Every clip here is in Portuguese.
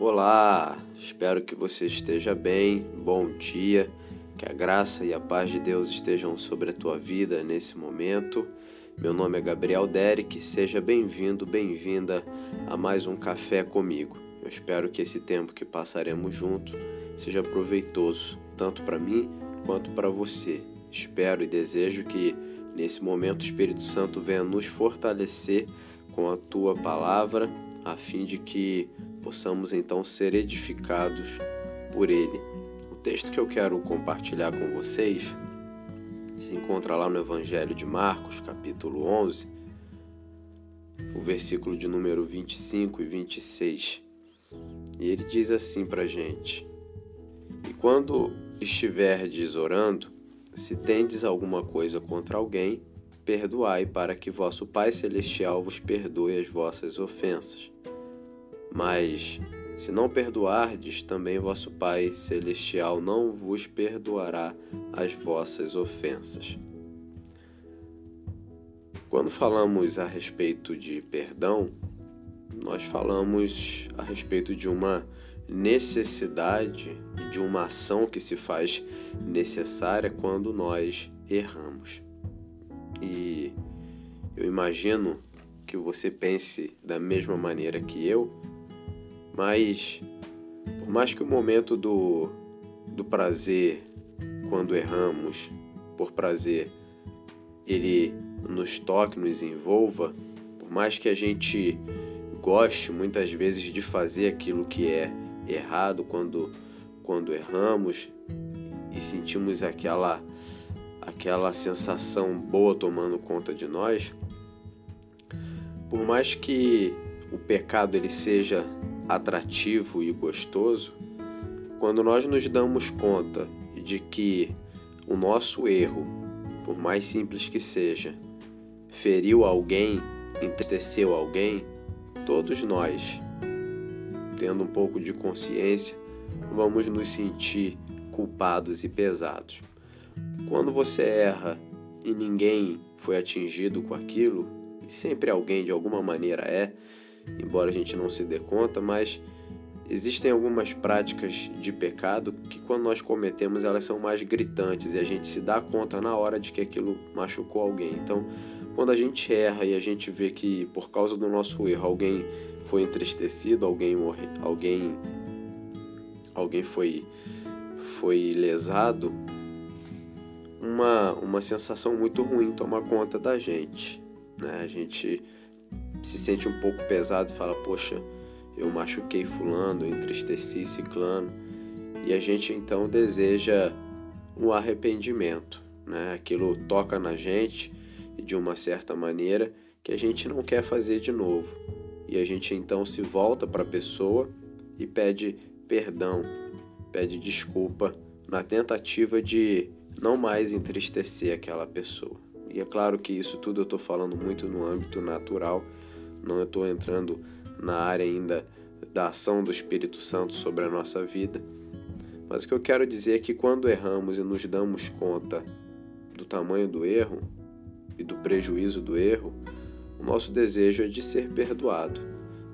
Olá, espero que você esteja bem. Bom dia, que a graça e a paz de Deus estejam sobre a tua vida nesse momento. Meu nome é Gabriel Derek, seja bem-vindo, bem-vinda a mais um café comigo. Eu espero que esse tempo que passaremos juntos seja proveitoso, tanto para mim quanto para você. Espero e desejo que nesse momento o Espírito Santo venha nos fortalecer com a tua palavra, a fim de que possamos então ser edificados por Ele. O texto que eu quero compartilhar com vocês se encontra lá no Evangelho de Marcos, capítulo 11, o versículo de número 25 e 26. E ele diz assim para gente: E quando estiverdes orando, se tendes alguma coisa contra alguém, perdoai para que vosso Pai Celestial vos perdoe as vossas ofensas. Mas se não perdoardes, também vosso Pai Celestial não vos perdoará as vossas ofensas. Quando falamos a respeito de perdão, nós falamos a respeito de uma necessidade, de uma ação que se faz necessária quando nós erramos. E eu imagino que você pense da mesma maneira que eu mas, por mais que o momento do, do prazer, quando erramos, por prazer, ele nos toque, nos envolva, por mais que a gente goste muitas vezes de fazer aquilo que é errado quando, quando erramos e sentimos aquela aquela sensação boa tomando conta de nós, por mais que o pecado ele seja atrativo e gostoso, quando nós nos damos conta de que o nosso erro, por mais simples que seja, feriu alguém, entristeceu alguém, todos nós, tendo um pouco de consciência, vamos nos sentir culpados e pesados. Quando você erra e ninguém foi atingido com aquilo, e sempre alguém de alguma maneira é, embora a gente não se dê conta, mas existem algumas práticas de pecado que quando nós cometemos elas são mais gritantes e a gente se dá conta na hora de que aquilo machucou alguém. Então, quando a gente erra e a gente vê que por causa do nosso erro alguém foi entristecido, alguém morre, alguém alguém foi foi lesado, uma uma sensação muito ruim toma conta da gente, né? A gente se sente um pouco pesado e fala: Poxa, eu machuquei Fulano, entristeci Ciclano. E a gente então deseja um arrependimento. Né? Aquilo toca na gente de uma certa maneira que a gente não quer fazer de novo. E a gente então se volta para a pessoa e pede perdão, pede desculpa na tentativa de não mais entristecer aquela pessoa. E é claro que isso tudo eu estou falando muito no âmbito natural, não estou entrando na área ainda da ação do Espírito Santo sobre a nossa vida. Mas o que eu quero dizer é que quando erramos e nos damos conta do tamanho do erro e do prejuízo do erro, o nosso desejo é de ser perdoado.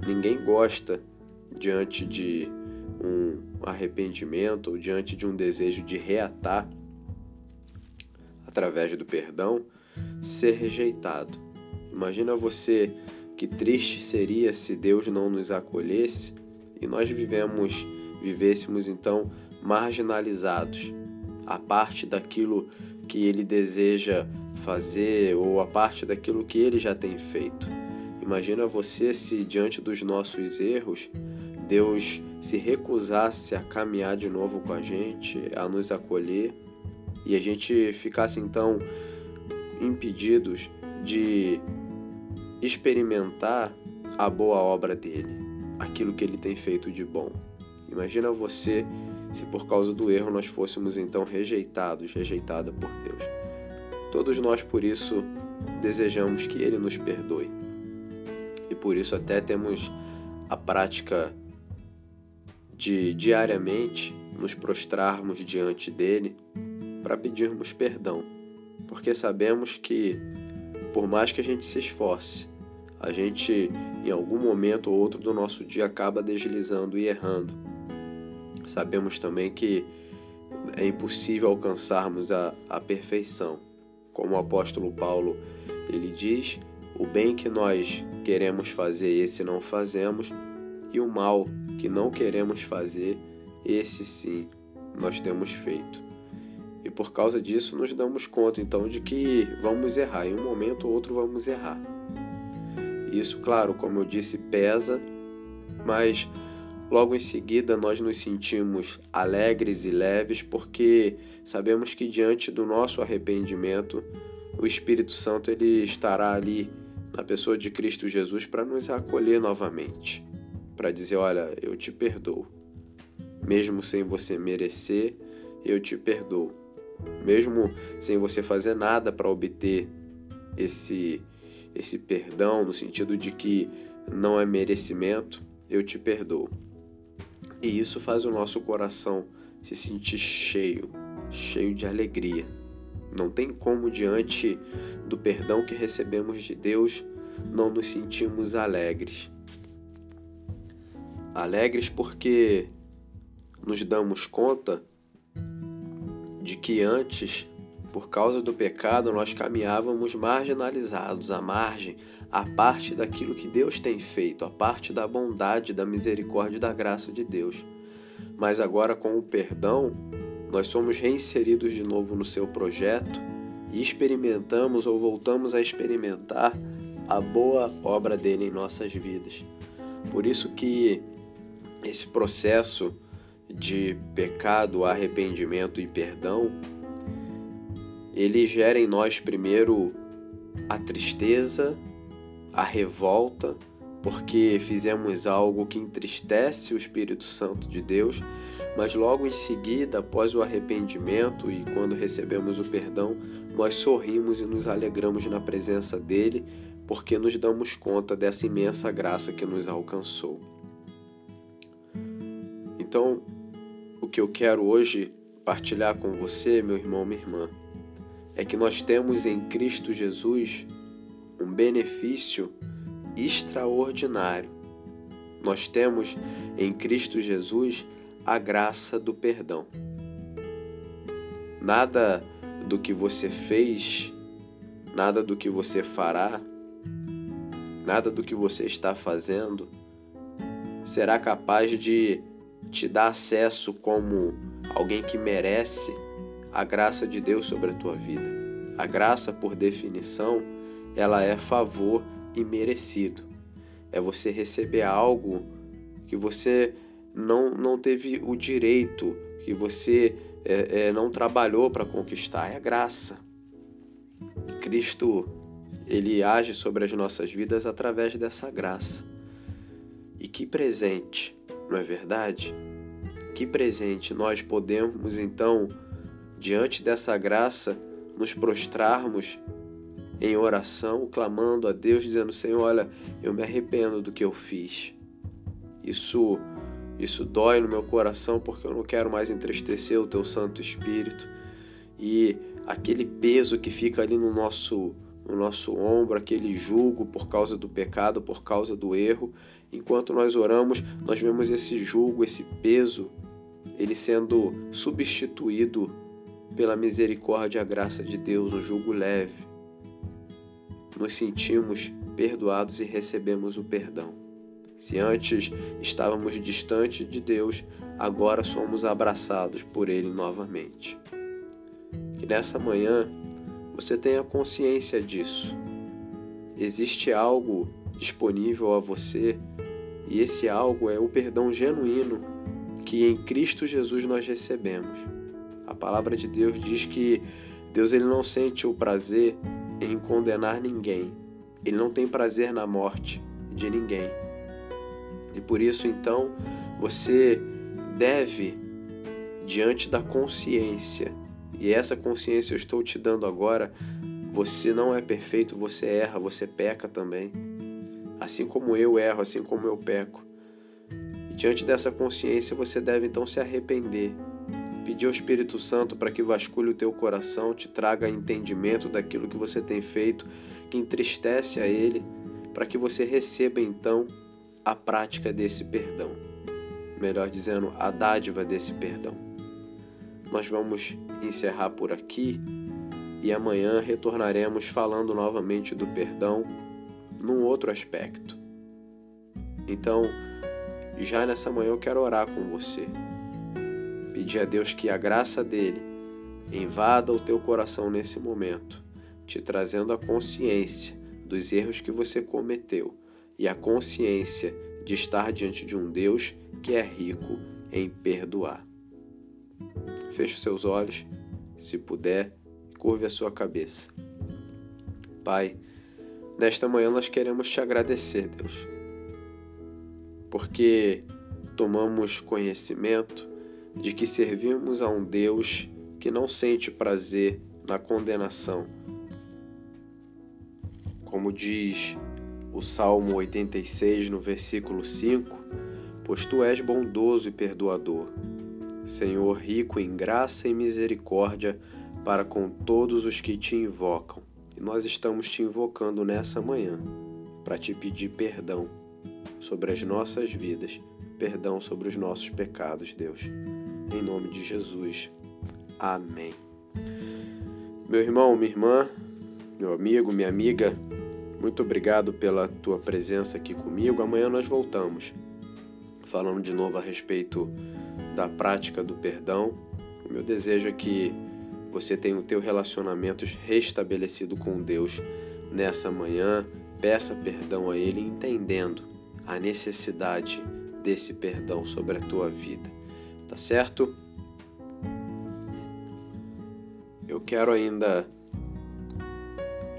Ninguém gosta diante de um arrependimento ou diante de um desejo de reatar através do perdão, ser rejeitado. Imagina você que triste seria se Deus não nos acolhesse e nós vivemos, vivêssemos então marginalizados, a parte daquilo que ele deseja fazer ou a parte daquilo que ele já tem feito. Imagina você se diante dos nossos erros, Deus se recusasse a caminhar de novo com a gente, a nos acolher e a gente ficasse então impedidos de experimentar a boa obra dele, aquilo que ele tem feito de bom. Imagina você se por causa do erro nós fôssemos então rejeitados, rejeitada por Deus. Todos nós por isso desejamos que ele nos perdoe. E por isso até temos a prática de diariamente nos prostrarmos diante dele para pedirmos perdão, porque sabemos que por mais que a gente se esforce, a gente em algum momento ou outro do nosso dia acaba deslizando e errando. Sabemos também que é impossível alcançarmos a, a perfeição. Como o apóstolo Paulo ele diz, o bem que nós queremos fazer, esse não fazemos, e o mal que não queremos fazer, esse sim nós temos feito. Por causa disso nos damos conta então de que vamos errar, em um momento ou outro vamos errar. Isso, claro, como eu disse, pesa, mas logo em seguida nós nos sentimos alegres e leves porque sabemos que diante do nosso arrependimento, o Espírito Santo ele estará ali na pessoa de Cristo Jesus para nos acolher novamente, para dizer, olha, eu te perdoo. Mesmo sem você merecer, eu te perdoo. Mesmo sem você fazer nada para obter esse esse perdão no sentido de que não é merecimento, eu te perdoo. E isso faz o nosso coração se sentir cheio, cheio de alegria. Não tem como, diante do perdão que recebemos de Deus, não nos sentimos alegres. Alegres porque nos damos conta de que antes por causa do pecado, nós caminhávamos marginalizados, à margem, à parte daquilo que Deus tem feito, à parte da bondade, da misericórdia e da graça de Deus. Mas agora, com o perdão, nós somos reinseridos de novo no seu projeto e experimentamos ou voltamos a experimentar a boa obra dele em nossas vidas. Por isso que esse processo de pecado, arrependimento e perdão ele gera em nós primeiro a tristeza, a revolta, porque fizemos algo que entristece o Espírito Santo de Deus, mas logo em seguida, após o arrependimento e quando recebemos o perdão, nós sorrimos e nos alegramos na presença dele, porque nos damos conta dessa imensa graça que nos alcançou. Então, o que eu quero hoje partilhar com você, meu irmão, minha irmã, é que nós temos em Cristo Jesus um benefício extraordinário. Nós temos em Cristo Jesus a graça do perdão. Nada do que você fez, nada do que você fará, nada do que você está fazendo será capaz de te dar acesso como alguém que merece a graça de Deus sobre a tua vida. A graça, por definição, ela é favor e merecido. É você receber algo que você não, não teve o direito, que você é, é, não trabalhou para conquistar. É graça. Cristo, ele age sobre as nossas vidas através dessa graça. E que presente, não é verdade? Que presente nós podemos então diante dessa graça, nos prostrarmos em oração, clamando a Deus, dizendo: Senhor, olha, eu me arrependo do que eu fiz. Isso, isso dói no meu coração porque eu não quero mais entristecer o Teu Santo Espírito. E aquele peso que fica ali no nosso, no nosso ombro, aquele julgo por causa do pecado, por causa do erro, enquanto nós oramos, nós vemos esse julgo, esse peso, ele sendo substituído pela misericórdia e a graça de Deus, um jugo leve, nos sentimos perdoados e recebemos o perdão. Se antes estávamos distantes de Deus, agora somos abraçados por Ele novamente. Que nessa manhã você tenha consciência disso. Existe algo disponível a você e esse algo é o perdão genuíno que em Cristo Jesus nós recebemos. A palavra de Deus diz que Deus ele não sente o prazer em condenar ninguém. Ele não tem prazer na morte de ninguém. E por isso então você deve diante da consciência, e essa consciência eu estou te dando agora, você não é perfeito, você erra, você peca também. Assim como eu erro, assim como eu peco. E diante dessa consciência você deve então se arrepender Pedir ao Espírito Santo para que vasculhe o teu coração, te traga entendimento daquilo que você tem feito, que entristece a Ele. para que você receba então a prática desse perdão. Melhor dizendo, a dádiva desse perdão. Nós vamos encerrar por aqui e amanhã retornaremos falando novamente do perdão num outro aspecto. Então, já nessa manhã eu quero orar com você. Pedir a Deus que a graça dele invada o teu coração nesse momento, te trazendo a consciência dos erros que você cometeu e a consciência de estar diante de um Deus que é rico em perdoar. Feche seus olhos, se puder, curve a sua cabeça. Pai, nesta manhã nós queremos te agradecer, Deus, porque tomamos conhecimento de que servimos a um Deus que não sente prazer na condenação. Como diz o Salmo 86, no versículo 5, pois tu és bondoso e perdoador, Senhor rico em graça e misericórdia para com todos os que te invocam. E nós estamos te invocando nessa manhã para te pedir perdão sobre as nossas vidas, perdão sobre os nossos pecados, Deus. Em nome de Jesus. Amém. Meu irmão, minha irmã, meu amigo, minha amiga, muito obrigado pela tua presença aqui comigo. Amanhã nós voltamos falando de novo a respeito da prática do perdão. O meu desejo é que você tenha o teu relacionamento restabelecido com Deus nessa manhã. Peça perdão a Ele, entendendo a necessidade desse perdão sobre a tua vida. Tá certo? Eu quero ainda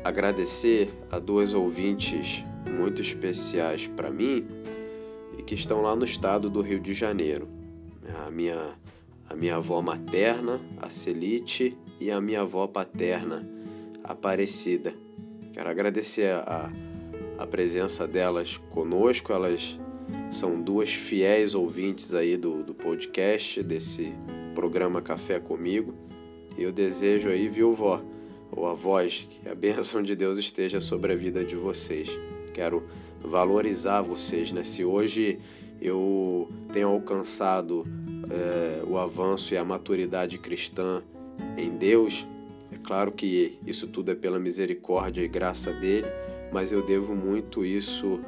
agradecer a duas ouvintes muito especiais para mim e que estão lá no estado do Rio de Janeiro. A minha, a minha avó materna, a Celite, e a minha avó paterna, Aparecida. Quero agradecer a, a presença delas conosco, elas são duas fiéis ouvintes aí do, do podcast, desse programa Café Comigo. E eu desejo aí, viu, vó, ou a voz, que a bênção de Deus esteja sobre a vida de vocês. Quero valorizar vocês, né? Se hoje eu tenho alcançado é, o avanço e a maturidade cristã em Deus, é claro que isso tudo é pela misericórdia e graça dele, mas eu devo muito isso,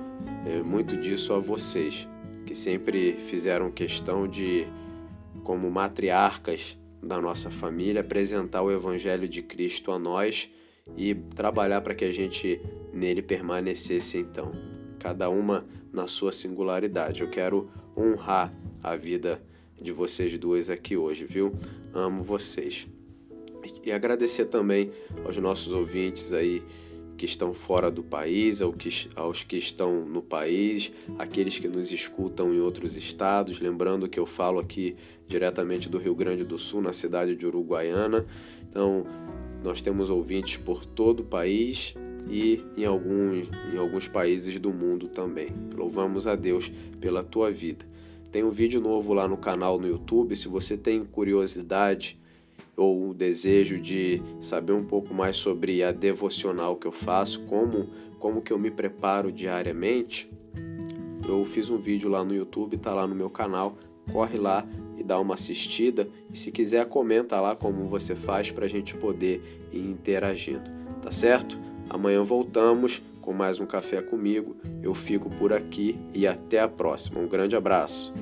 é, muito disso a vocês, que sempre fizeram questão de, como matriarcas da nossa família, apresentar o Evangelho de Cristo a nós e trabalhar para que a gente nele permanecesse então, cada uma na sua singularidade. Eu quero honrar a vida de vocês duas aqui hoje, viu? Amo vocês. E agradecer também aos nossos ouvintes aí que estão fora do país, aos que estão no país, aqueles que nos escutam em outros estados. Lembrando que eu falo aqui diretamente do Rio Grande do Sul, na cidade de Uruguaiana. Então, nós temos ouvintes por todo o país e em alguns, em alguns países do mundo também. Louvamos a Deus pela tua vida. Tem um vídeo novo lá no canal no YouTube. Se você tem curiosidade ou o desejo de saber um pouco mais sobre a devocional que eu faço, como, como que eu me preparo diariamente, eu fiz um vídeo lá no YouTube, tá lá no meu canal, corre lá e dá uma assistida e se quiser comenta lá como você faz para a gente poder ir interagindo, tá certo? Amanhã voltamos com mais um café comigo. Eu fico por aqui e até a próxima. Um grande abraço.